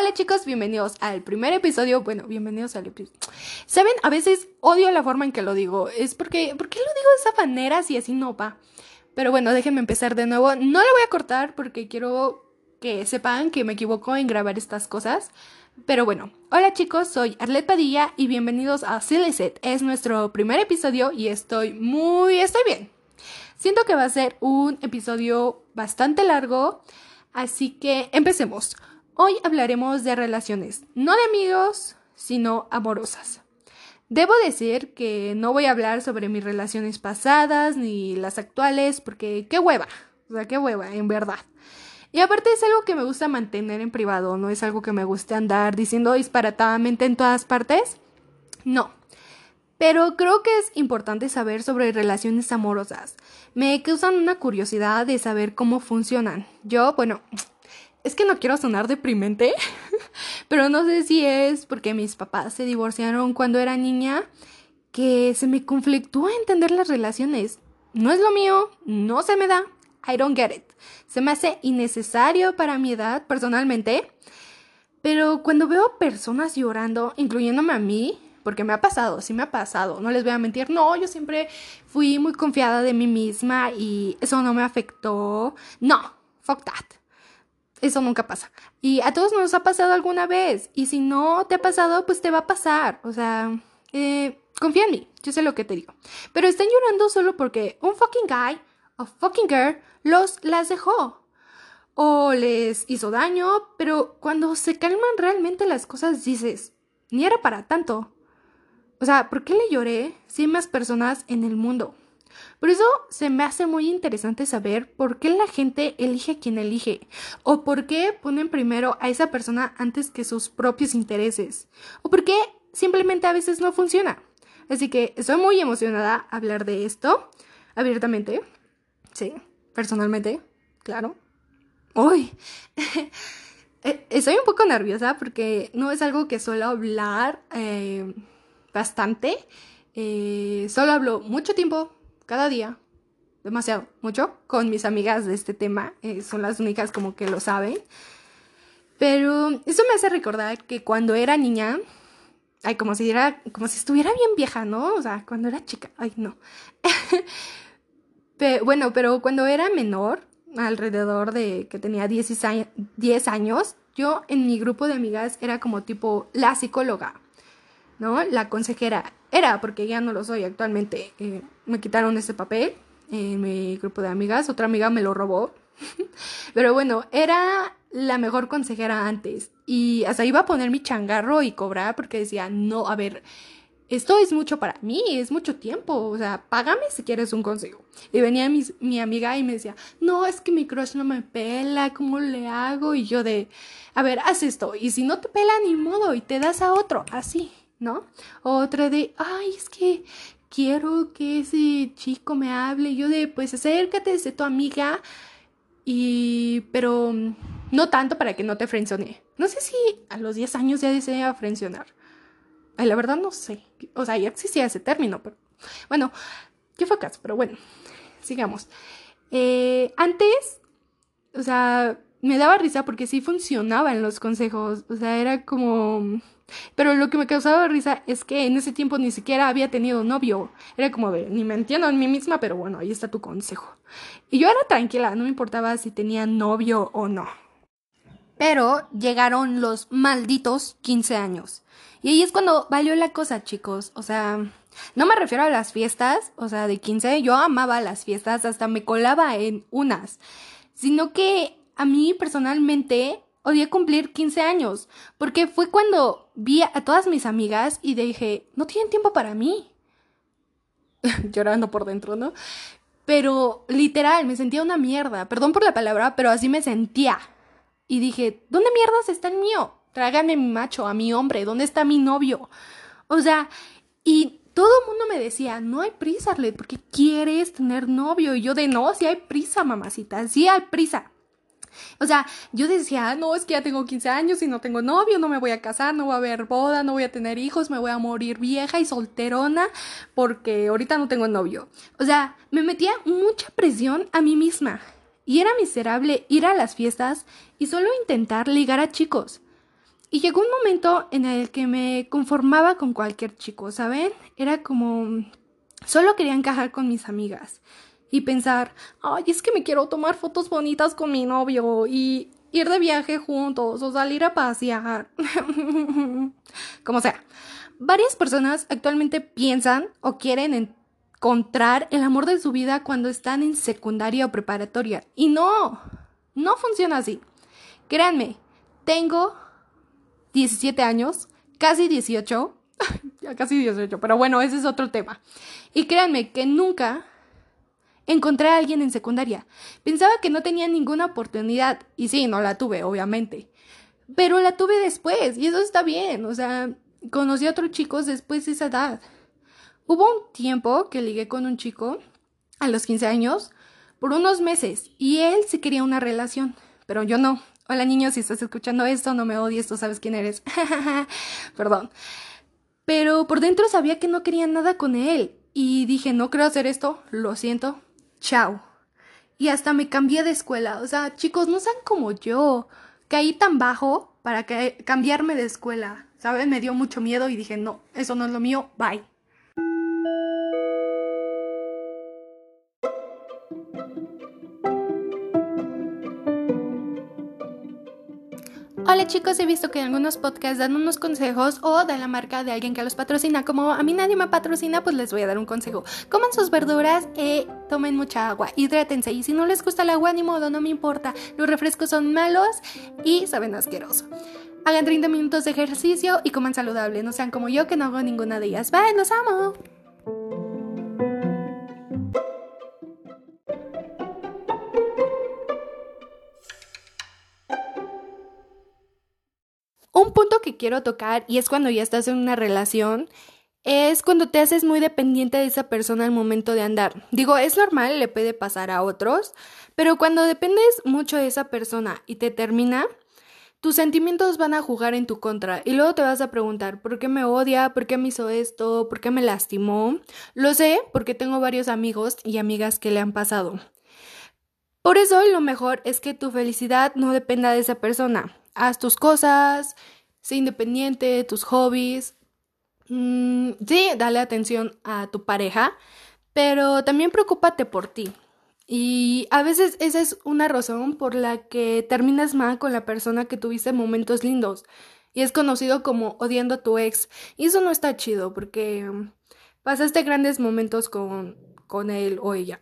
Hola chicos, bienvenidos al primer episodio. Bueno, bienvenidos al episodio. Saben, a veces odio la forma en que lo digo. Es porque, ¿por qué lo digo de esa manera si así no va? Pero bueno, déjenme empezar de nuevo. No lo voy a cortar porque quiero que sepan que me equivoco en grabar estas cosas. Pero bueno, hola chicos, soy Arlet Padilla y bienvenidos a Silly. Es nuestro primer episodio y estoy muy, estoy bien. Siento que va a ser un episodio bastante largo, así que empecemos. Hoy hablaremos de relaciones, no de amigos, sino amorosas. Debo decir que no voy a hablar sobre mis relaciones pasadas ni las actuales, porque qué hueva, o sea, qué hueva, en verdad. Y aparte es algo que me gusta mantener en privado, no es algo que me guste andar diciendo disparatadamente en todas partes. No. Pero creo que es importante saber sobre relaciones amorosas. Me causan una curiosidad de saber cómo funcionan. Yo, bueno, es que no quiero sonar deprimente, pero no sé si es porque mis papás se divorciaron cuando era niña que se me conflictúa entender las relaciones. No es lo mío, no se me da, I don't get it. Se me hace innecesario para mi edad personalmente, pero cuando veo personas llorando, incluyéndome a mí, porque me ha pasado, sí me ha pasado, no les voy a mentir, no, yo siempre fui muy confiada de mí misma y eso no me afectó. No, fuck that. Eso nunca pasa. Y a todos nos ha pasado alguna vez. Y si no te ha pasado, pues te va a pasar. O sea, eh, confía en mí. Yo sé lo que te digo. Pero están llorando solo porque un fucking guy o fucking girl los las dejó. O les hizo daño. Pero cuando se calman realmente las cosas dices, ni era para tanto. O sea, ¿por qué le lloré si hay más personas en el mundo? Por eso se me hace muy interesante saber por qué la gente elige a quien elige o por qué ponen primero a esa persona antes que sus propios intereses o por qué simplemente a veces no funciona. Así que estoy muy emocionada hablar de esto abiertamente. Sí, personalmente, claro. Uy, eh, estoy un poco nerviosa porque no es algo que suelo hablar eh, bastante. Eh, solo hablo mucho tiempo cada día, demasiado, mucho, con mis amigas de este tema, eh, son las únicas como que lo saben. Pero eso me hace recordar que cuando era niña, ay, como si era, como si estuviera bien vieja, ¿no? O sea, cuando era chica, ay, no. bueno, pero cuando era menor, alrededor de que tenía 10 años, 10 años, yo en mi grupo de amigas era como tipo la psicóloga. ¿no? La consejera era, porque ya no lo soy actualmente. Eh, me quitaron ese papel en mi grupo de amigas, otra amiga me lo robó. Pero bueno, era la mejor consejera antes. Y hasta iba a poner mi changarro y cobrar porque decía, no, a ver, esto es mucho para mí, es mucho tiempo, o sea, págame si quieres un consejo. Y venía mi, mi, amiga y me decía, no, es que mi crush no me pela, ¿cómo le hago? Y yo de, a ver, haz esto, y si no te pela ni modo, y te das a otro, así. ¿No? Otra de, ay, es que quiero que ese chico me hable. Yo de, pues acércate, de tu amiga. Y, pero no tanto para que no te frenzone. No sé si a los 10 años ya desea frencionar. Ay, la verdad no sé. O sea, ya existía ese término, pero bueno, ¿qué fue caso? Pero bueno, sigamos. Eh, antes, o sea, me daba risa porque sí funcionaban los consejos. O sea, era como pero lo que me causaba risa es que en ese tiempo ni siquiera había tenido novio. Era como de, ni me entiendo en mí misma, pero bueno, ahí está tu consejo. Y yo era tranquila, no me importaba si tenía novio o no. Pero llegaron los malditos 15 años. Y ahí es cuando valió la cosa, chicos. O sea, no me refiero a las fiestas, o sea, de 15, yo amaba las fiestas, hasta me colaba en unas. Sino que a mí personalmente odié cumplir 15 años, porque fue cuando vi a todas mis amigas y dije, no tienen tiempo para mí. Llorando por dentro, ¿no? Pero literal, me sentía una mierda. Perdón por la palabra, pero así me sentía. Y dije, ¿dónde mierdas está el mío? Trágame mi macho, a mi hombre, ¿dónde está mi novio? O sea, y todo el mundo me decía, no hay prisa, Arlet, porque quieres tener novio. Y yo de, no, si hay prisa, mamacita, sí hay prisa. O sea, yo decía, no, es que ya tengo 15 años y no tengo novio, no me voy a casar, no voy a haber boda, no voy a tener hijos, me voy a morir vieja y solterona porque ahorita no tengo novio. O sea, me metía mucha presión a mí misma. Y era miserable ir a las fiestas y solo intentar ligar a chicos. Y llegó un momento en el que me conformaba con cualquier chico, ¿saben? Era como... Solo quería encajar con mis amigas y pensar, ay, es que me quiero tomar fotos bonitas con mi novio y ir de viaje juntos o salir a pasear. Como sea, varias personas actualmente piensan o quieren encontrar el amor de su vida cuando están en secundaria o preparatoria. Y no, no funciona así. Créanme, tengo 17 años, casi 18, ya casi 18, pero bueno, ese es otro tema. Y créanme que nunca encontré a alguien en secundaria. Pensaba que no tenía ninguna oportunidad, y sí, no la tuve, obviamente. Pero la tuve después, y eso está bien, o sea, conocí a otros chicos después de esa edad. Hubo un tiempo que ligué con un chico a los 15 años por unos meses, y él sí quería una relación, pero yo no. Hola niños, si estás escuchando esto, no me odies, tú sabes quién eres. Perdón. Pero por dentro sabía que no quería nada con él. Y dije, no quiero hacer esto, lo siento, chao. Y hasta me cambié de escuela. O sea, chicos, no sean como yo. Caí tan bajo para cambiarme de escuela. ¿Saben? Me dio mucho miedo y dije, no, eso no es lo mío, bye. Hola chicos, he visto que en algunos podcasts dan unos consejos o de la marca de alguien que los patrocina. Como a mí nadie me patrocina, pues les voy a dar un consejo. Coman sus verduras, eh, tomen mucha agua, hidrátense. Y si no les gusta el agua, ni modo, no me importa. Los refrescos son malos y saben asqueroso. Hagan 30 minutos de ejercicio y coman saludable. No sean como yo que no hago ninguna de ellas. Bye, los amo. Un punto que quiero tocar, y es cuando ya estás en una relación, es cuando te haces muy dependiente de esa persona al momento de andar. Digo, es normal, le puede pasar a otros, pero cuando dependes mucho de esa persona y te termina, tus sentimientos van a jugar en tu contra y luego te vas a preguntar, ¿por qué me odia? ¿Por qué me hizo esto? ¿Por qué me lastimó? Lo sé porque tengo varios amigos y amigas que le han pasado. Por eso lo mejor es que tu felicidad no dependa de esa persona haz tus cosas, sé independiente, tus hobbies. Mm, sí, dale atención a tu pareja, pero también preocúpate por ti. Y a veces esa es una razón por la que terminas mal con la persona que tuviste momentos lindos. Y es conocido como odiando a tu ex. Y eso no está chido porque pasaste grandes momentos con, con él o ella.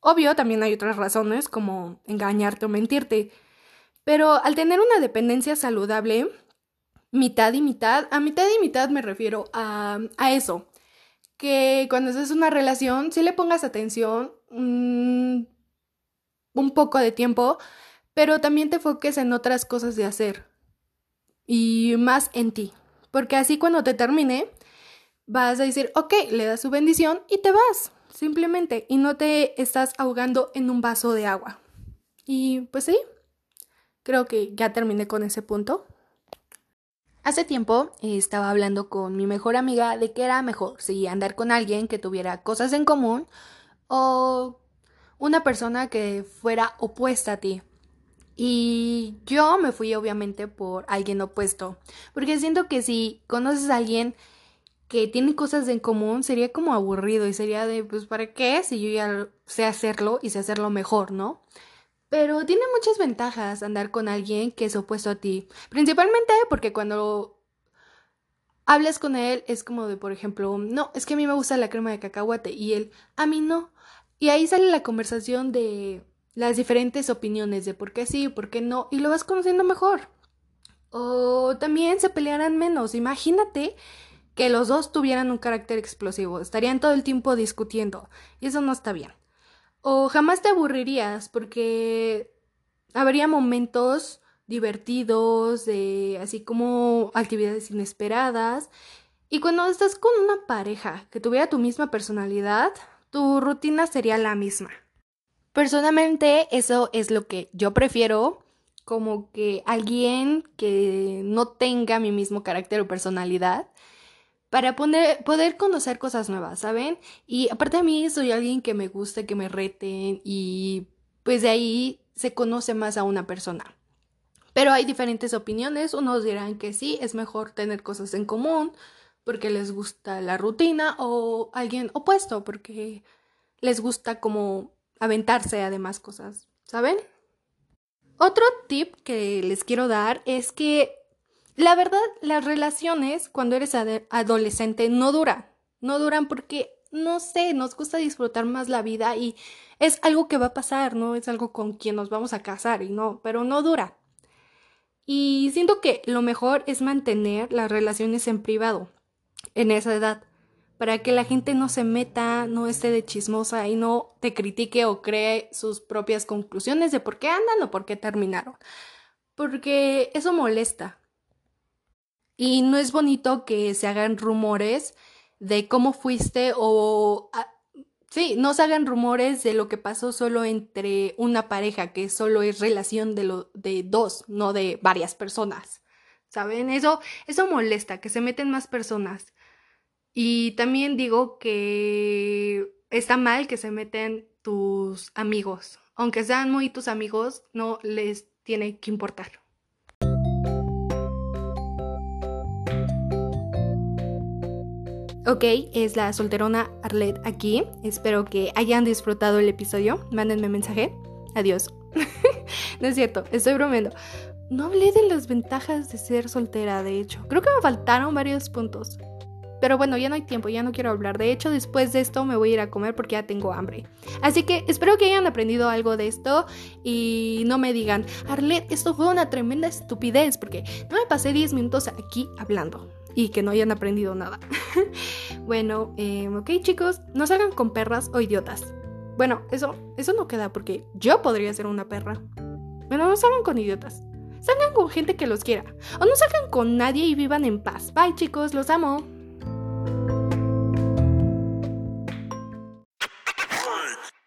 Obvio, también hay otras razones como engañarte o mentirte. Pero al tener una dependencia saludable, mitad y mitad, a mitad y mitad me refiero a, a eso, que cuando haces una relación, si le pongas atención mm, un poco de tiempo, pero también te enfoques en otras cosas de hacer y más en ti, porque así cuando te termine, vas a decir, ok, le das su bendición y te vas, simplemente, y no te estás ahogando en un vaso de agua. Y pues sí, creo que ya terminé con ese punto. Hace tiempo eh, estaba hablando con mi mejor amiga de que era mejor si andar con alguien que tuviera cosas en común o una persona que fuera opuesta a ti. Y yo me fui obviamente por alguien opuesto, porque siento que si conoces a alguien que tiene cosas en común, sería como aburrido y sería de, pues, ¿para qué? Si yo ya sé hacerlo y sé hacerlo mejor, ¿no? Pero tiene muchas ventajas andar con alguien que es opuesto a ti. Principalmente porque cuando hablas con él es como de, por ejemplo, no, es que a mí me gusta la crema de cacahuate y él, a mí no. Y ahí sale la conversación de las diferentes opiniones de por qué sí, por qué no, y lo vas conociendo mejor. O también se pelearán menos. Imagínate que los dos tuvieran un carácter explosivo, estarían todo el tiempo discutiendo, y eso no está bien. O jamás te aburrirías porque habría momentos divertidos, así como actividades inesperadas. Y cuando estás con una pareja que tuviera tu misma personalidad, tu rutina sería la misma. Personalmente, eso es lo que yo prefiero, como que alguien que no tenga mi mismo carácter o personalidad para poder conocer cosas nuevas, ¿saben? Y aparte a mí soy alguien que me gusta que me reten y pues de ahí se conoce más a una persona. Pero hay diferentes opiniones. Unos dirán que sí, es mejor tener cosas en común porque les gusta la rutina o alguien opuesto porque les gusta como aventarse a demás cosas, ¿saben? Otro tip que les quiero dar es que la verdad las relaciones cuando eres adolescente no duran, no duran porque no sé, nos gusta disfrutar más la vida y es algo que va a pasar, no es algo con quien nos vamos a casar y no, pero no dura. Y siento que lo mejor es mantener las relaciones en privado en esa edad, para que la gente no se meta, no esté de chismosa y no te critique o cree sus propias conclusiones de por qué andan o por qué terminaron. Porque eso molesta. Y no es bonito que se hagan rumores de cómo fuiste o... Ah, sí, no se hagan rumores de lo que pasó solo entre una pareja, que solo es relación de, lo, de dos, no de varias personas. ¿Saben? Eso, eso molesta, que se meten más personas. Y también digo que está mal que se meten tus amigos. Aunque sean muy tus amigos, no les tiene que importar. Ok, es la solterona Arlet aquí. Espero que hayan disfrutado el episodio. Mándenme mensaje. Adiós. no es cierto, estoy bromeando. No hablé de las ventajas de ser soltera, de hecho. Creo que me faltaron varios puntos. Pero bueno, ya no hay tiempo, ya no quiero hablar. De hecho, después de esto me voy a ir a comer porque ya tengo hambre. Así que espero que hayan aprendido algo de esto y no me digan, Arlet, esto fue una tremenda estupidez porque no me pasé 10 minutos aquí hablando y que no hayan aprendido nada. bueno, em, ok chicos, no salgan con perras o idiotas. Bueno, eso, eso no queda porque yo podría ser una perra. Bueno, no salgan con idiotas. Salgan con gente que los quiera. O no salgan con nadie y vivan en paz. Bye chicos, los amo.